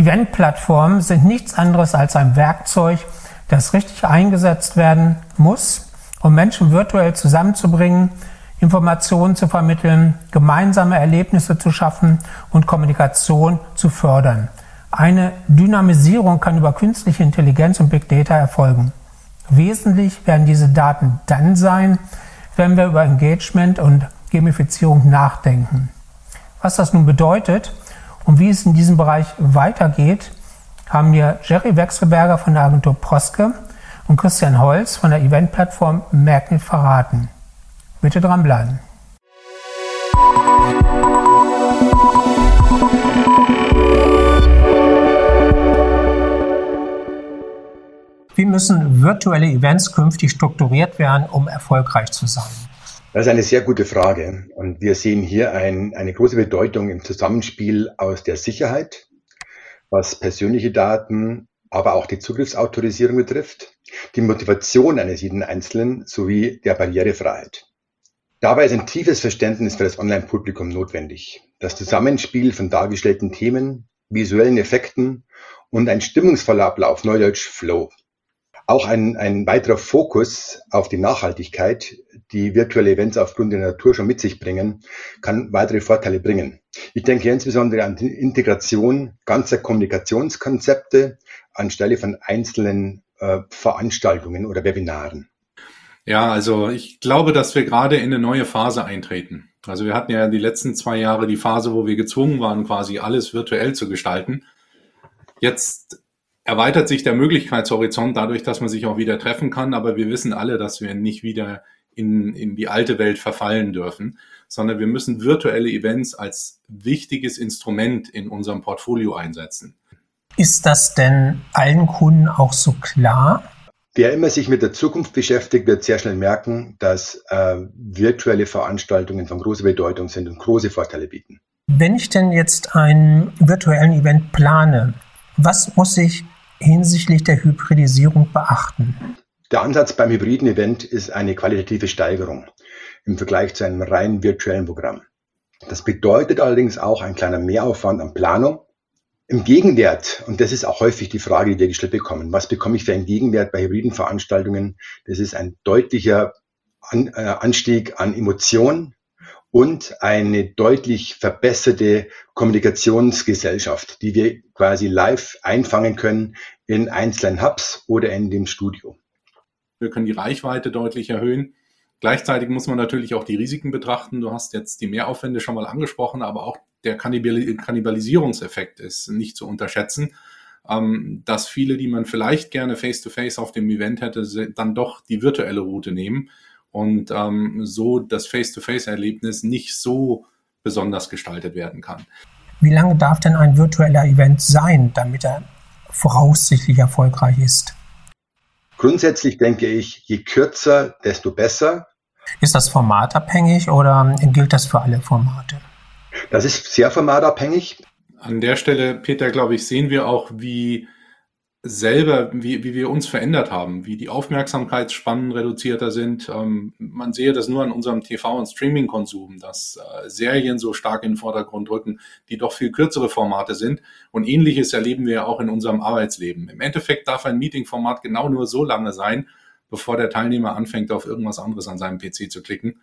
Event-Plattformen sind nichts anderes als ein Werkzeug, das richtig eingesetzt werden muss, um Menschen virtuell zusammenzubringen, Informationen zu vermitteln, gemeinsame Erlebnisse zu schaffen und Kommunikation zu fördern. Eine Dynamisierung kann über künstliche Intelligenz und Big Data erfolgen. Wesentlich werden diese Daten dann sein, wenn wir über Engagement und Gamifizierung nachdenken. Was das nun bedeutet und wie es in diesem Bereich weitergeht, haben mir Jerry Wechselberger von der Agentur Proske und Christian Holz von der Eventplattform Magnet verraten. Bitte dranbleiben. Wie müssen virtuelle Events künftig strukturiert werden, um erfolgreich zu sein? Das ist eine sehr gute Frage. Und wir sehen hier ein, eine große Bedeutung im Zusammenspiel aus der Sicherheit, was persönliche Daten, aber auch die Zugriffsautorisierung betrifft, die Motivation eines jeden Einzelnen sowie der Barrierefreiheit. Dabei ist ein tiefes Verständnis für das Online-Publikum notwendig. Das Zusammenspiel von dargestellten Themen, visuellen Effekten und ein stimmungsvoller Ablauf, neudeutsch Flow. Auch ein, ein weiterer Fokus auf die Nachhaltigkeit, die virtuelle Events aufgrund der Natur schon mit sich bringen, kann weitere Vorteile bringen. Ich denke insbesondere an die Integration ganzer Kommunikationskonzepte anstelle von einzelnen äh, Veranstaltungen oder Webinaren. Ja, also ich glaube, dass wir gerade in eine neue Phase eintreten. Also wir hatten ja die letzten zwei Jahre die Phase, wo wir gezwungen waren, quasi alles virtuell zu gestalten. Jetzt erweitert sich der Möglichkeitshorizont dadurch, dass man sich auch wieder treffen kann, aber wir wissen alle, dass wir nicht wieder in, in die alte Welt verfallen dürfen, sondern wir müssen virtuelle Events als wichtiges Instrument in unserem Portfolio einsetzen. Ist das denn allen Kunden auch so klar? Wer immer sich mit der Zukunft beschäftigt, wird sehr schnell merken, dass äh, virtuelle Veranstaltungen von großer Bedeutung sind und große Vorteile bieten. Wenn ich denn jetzt einen virtuellen Event plane, was muss ich hinsichtlich der Hybridisierung beachten? Der Ansatz beim hybriden Event ist eine qualitative Steigerung im Vergleich zu einem rein virtuellen Programm. Das bedeutet allerdings auch ein kleiner Mehraufwand an Planung, im Gegenwert, und das ist auch häufig die Frage, die wir gestellt bekommen, was bekomme ich für einen Gegenwert bei hybriden Veranstaltungen? Das ist ein deutlicher äh, Anstieg an Emotionen und eine deutlich verbesserte Kommunikationsgesellschaft, die wir quasi live einfangen können in einzelnen Hubs oder in dem Studio. Wir können die Reichweite deutlich erhöhen. Gleichzeitig muss man natürlich auch die Risiken betrachten. Du hast jetzt die Mehraufwände schon mal angesprochen, aber auch der Kannibalisierungseffekt ist nicht zu unterschätzen, ähm, dass viele, die man vielleicht gerne face-to-face -face auf dem Event hätte, dann doch die virtuelle Route nehmen und ähm, so das Face-to-Face-Erlebnis nicht so besonders gestaltet werden kann. Wie lange darf denn ein virtueller Event sein, damit er voraussichtlich erfolgreich ist? Grundsätzlich denke ich, je kürzer, desto besser. Ist das formatabhängig oder gilt das für alle Formate? Das ist sehr formatabhängig. An der Stelle, Peter, glaube ich, sehen wir auch, wie selber, wie, wie wir uns verändert haben, wie die Aufmerksamkeitsspannen reduzierter sind. Ähm, man sehe das nur an unserem TV- und Streaming-Konsum, dass äh, Serien so stark in den Vordergrund rücken, die doch viel kürzere Formate sind. Und ähnliches erleben wir auch in unserem Arbeitsleben. Im Endeffekt darf ein Meeting-Format genau nur so lange sein, bevor der Teilnehmer anfängt, auf irgendwas anderes an seinem PC zu klicken.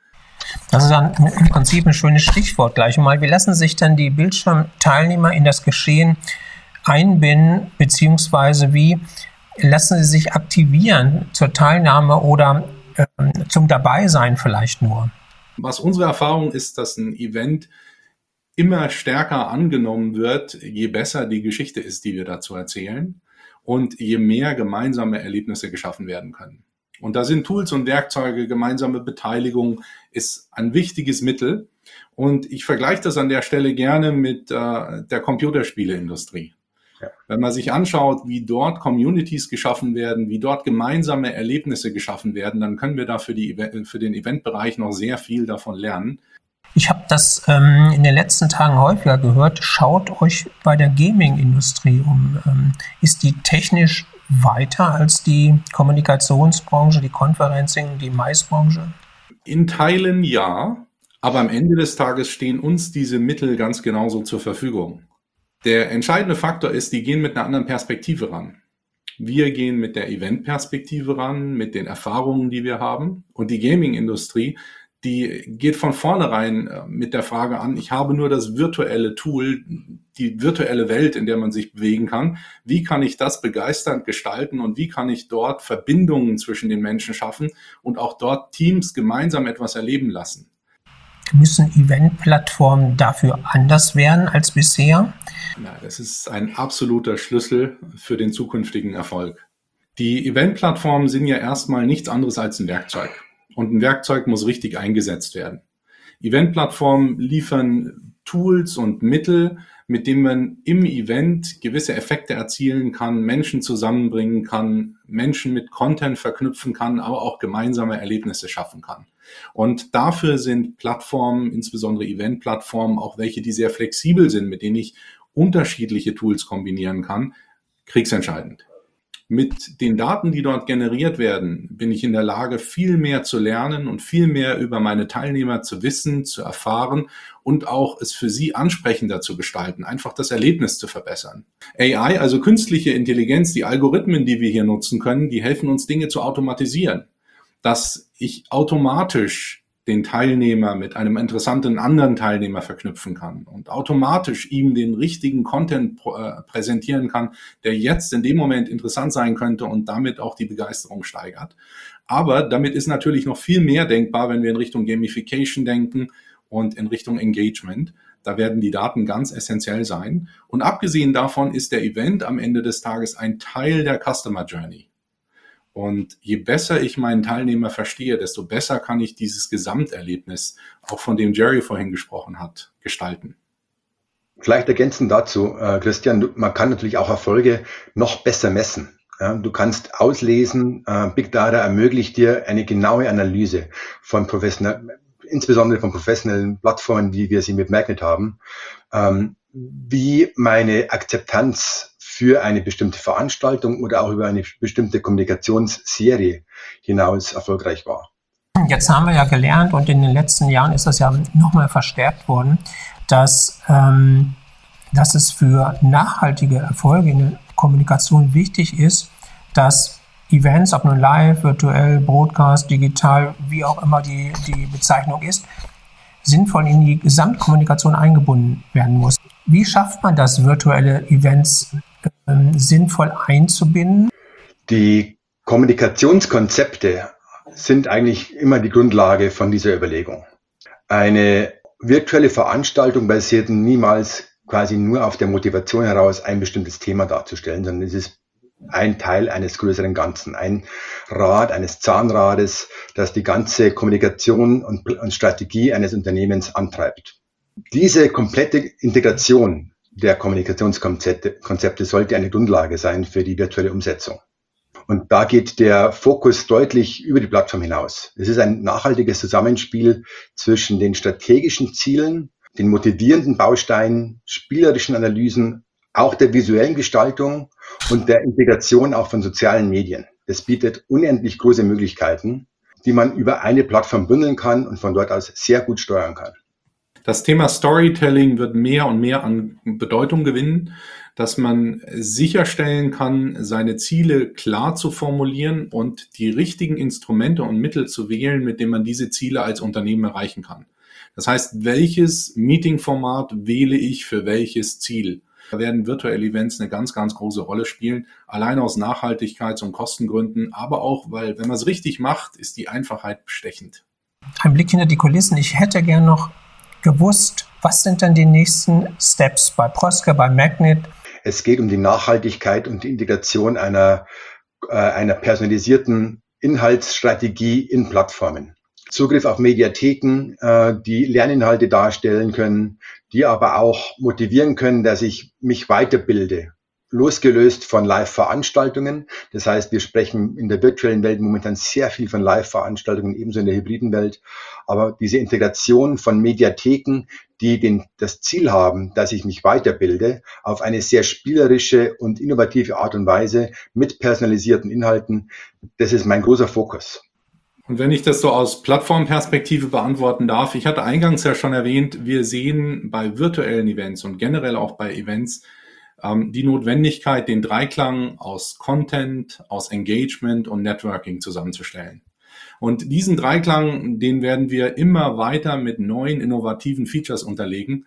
Das ist dann im Prinzip ein schönes Stichwort gleich mal. Wie lassen sich dann die Bildschirmteilnehmer in das Geschehen einbinden, beziehungsweise wie lassen sie sich aktivieren zur Teilnahme oder äh, zum Dabeisein vielleicht nur? Was unsere Erfahrung ist, dass ein Event immer stärker angenommen wird, je besser die Geschichte ist, die wir dazu erzählen und je mehr gemeinsame Erlebnisse geschaffen werden können. Und da sind Tools und Werkzeuge, gemeinsame Beteiligung ist ein wichtiges Mittel. Und ich vergleiche das an der Stelle gerne mit äh, der Computerspieleindustrie. Ja. Wenn man sich anschaut, wie dort Communities geschaffen werden, wie dort gemeinsame Erlebnisse geschaffen werden, dann können wir da für, die, für den Eventbereich noch sehr viel davon lernen. Ich habe das ähm, in den letzten Tagen häufiger gehört. Schaut euch bei der Gaming-Industrie um. Ähm, ist die technisch weiter als die Kommunikationsbranche, die Conferencing, die Maisbranche? In Teilen ja, aber am Ende des Tages stehen uns diese Mittel ganz genauso zur Verfügung. Der entscheidende Faktor ist, die gehen mit einer anderen Perspektive ran. Wir gehen mit der Event-Perspektive ran, mit den Erfahrungen, die wir haben. Und die Gaming-Industrie, die geht von vornherein äh, mit der Frage an, ich habe nur das virtuelle Tool, die virtuelle Welt, in der man sich bewegen kann. Wie kann ich das begeisternd gestalten und wie kann ich dort Verbindungen zwischen den Menschen schaffen und auch dort Teams gemeinsam etwas erleben lassen? Müssen Event-Plattformen dafür anders werden als bisher? Ja, das ist ein absoluter Schlüssel für den zukünftigen Erfolg. Die Event-Plattformen sind ja erstmal nichts anderes als ein Werkzeug. Und ein Werkzeug muss richtig eingesetzt werden. Event-Plattformen liefern Tools und Mittel, mit denen man im Event gewisse Effekte erzielen kann, Menschen zusammenbringen kann, Menschen mit Content verknüpfen kann, aber auch gemeinsame Erlebnisse schaffen kann. Und dafür sind Plattformen, insbesondere Event-Plattformen, auch welche, die sehr flexibel sind, mit denen ich unterschiedliche Tools kombinieren kann, kriegsentscheidend. Mit den Daten, die dort generiert werden, bin ich in der Lage, viel mehr zu lernen und viel mehr über meine Teilnehmer zu wissen, zu erfahren und auch es für sie ansprechender zu gestalten, einfach das Erlebnis zu verbessern. AI, also künstliche Intelligenz, die Algorithmen, die wir hier nutzen können, die helfen uns Dinge zu automatisieren, dass ich automatisch den Teilnehmer mit einem interessanten anderen Teilnehmer verknüpfen kann und automatisch ihm den richtigen Content äh, präsentieren kann, der jetzt in dem Moment interessant sein könnte und damit auch die Begeisterung steigert. Aber damit ist natürlich noch viel mehr denkbar, wenn wir in Richtung Gamification denken und in Richtung Engagement. Da werden die Daten ganz essentiell sein. Und abgesehen davon ist der Event am Ende des Tages ein Teil der Customer Journey. Und je besser ich meinen Teilnehmer verstehe, desto besser kann ich dieses Gesamterlebnis, auch von dem Jerry vorhin gesprochen hat, gestalten. Vielleicht ergänzend dazu, äh, Christian, man kann natürlich auch Erfolge noch besser messen. du kannst auslesen, äh, Big Data ermöglicht dir eine genaue Analyse von professionellen, insbesondere von professionellen Plattformen, wie wir sie mit Magnet haben, ähm, wie meine Akzeptanz für eine bestimmte Veranstaltung oder auch über eine bestimmte Kommunikationsserie hinaus erfolgreich war. Jetzt haben wir ja gelernt und in den letzten Jahren ist das ja nochmal verstärkt worden, dass, ähm, dass es für nachhaltige Erfolge in der Kommunikation wichtig ist, dass Events, ob nun live, virtuell, Broadcast, digital, wie auch immer die, die Bezeichnung ist, sinnvoll in die Gesamtkommunikation eingebunden werden muss. Wie schafft man das, virtuelle Events sinnvoll einzubinden? Die Kommunikationskonzepte sind eigentlich immer die Grundlage von dieser Überlegung. Eine virtuelle Veranstaltung basiert niemals quasi nur auf der Motivation heraus, ein bestimmtes Thema darzustellen, sondern es ist ein Teil eines größeren Ganzen, ein Rad, eines Zahnrades, das die ganze Kommunikation und, und Strategie eines Unternehmens antreibt. Diese komplette Integration der Kommunikationskonzepte Konzepte sollte eine Grundlage sein für die virtuelle Umsetzung. Und da geht der Fokus deutlich über die Plattform hinaus. Es ist ein nachhaltiges Zusammenspiel zwischen den strategischen Zielen, den motivierenden Bausteinen, spielerischen Analysen, auch der visuellen Gestaltung und der Integration auch von sozialen Medien. Das bietet unendlich große Möglichkeiten, die man über eine Plattform bündeln kann und von dort aus sehr gut steuern kann. Das Thema Storytelling wird mehr und mehr an Bedeutung gewinnen, dass man sicherstellen kann, seine Ziele klar zu formulieren und die richtigen Instrumente und Mittel zu wählen, mit denen man diese Ziele als Unternehmen erreichen kann. Das heißt, welches Meetingformat wähle ich für welches Ziel? Da werden virtuelle Events eine ganz, ganz große Rolle spielen, allein aus Nachhaltigkeits- und Kostengründen, aber auch, weil, wenn man es richtig macht, ist die Einfachheit bestechend. Ein Blick hinter die Kulissen. Ich hätte gern noch gewusst, was sind denn die nächsten Steps bei Proske, bei Magnet? Es geht um die Nachhaltigkeit und die Integration einer, äh, einer personalisierten Inhaltsstrategie in Plattformen. Zugriff auf Mediatheken, äh, die Lerninhalte darstellen können, die aber auch motivieren können, dass ich mich weiterbilde losgelöst von Live-Veranstaltungen. Das heißt, wir sprechen in der virtuellen Welt momentan sehr viel von Live-Veranstaltungen, ebenso in der hybriden Welt. Aber diese Integration von Mediatheken, die den, das Ziel haben, dass ich mich weiterbilde, auf eine sehr spielerische und innovative Art und Weise mit personalisierten Inhalten, das ist mein großer Fokus. Und wenn ich das so aus Plattformperspektive beantworten darf, ich hatte eingangs ja schon erwähnt, wir sehen bei virtuellen Events und generell auch bei Events die Notwendigkeit, den Dreiklang aus Content, aus Engagement und Networking zusammenzustellen. Und diesen Dreiklang, den werden wir immer weiter mit neuen innovativen Features unterlegen,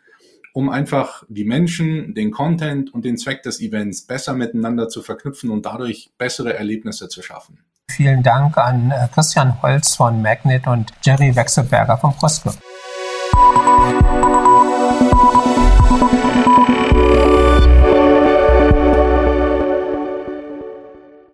um einfach die Menschen, den Content und den Zweck des Events besser miteinander zu verknüpfen und dadurch bessere Erlebnisse zu schaffen. Vielen Dank an äh, Christian Holz von Magnet und Jerry Wechselberger von Proske.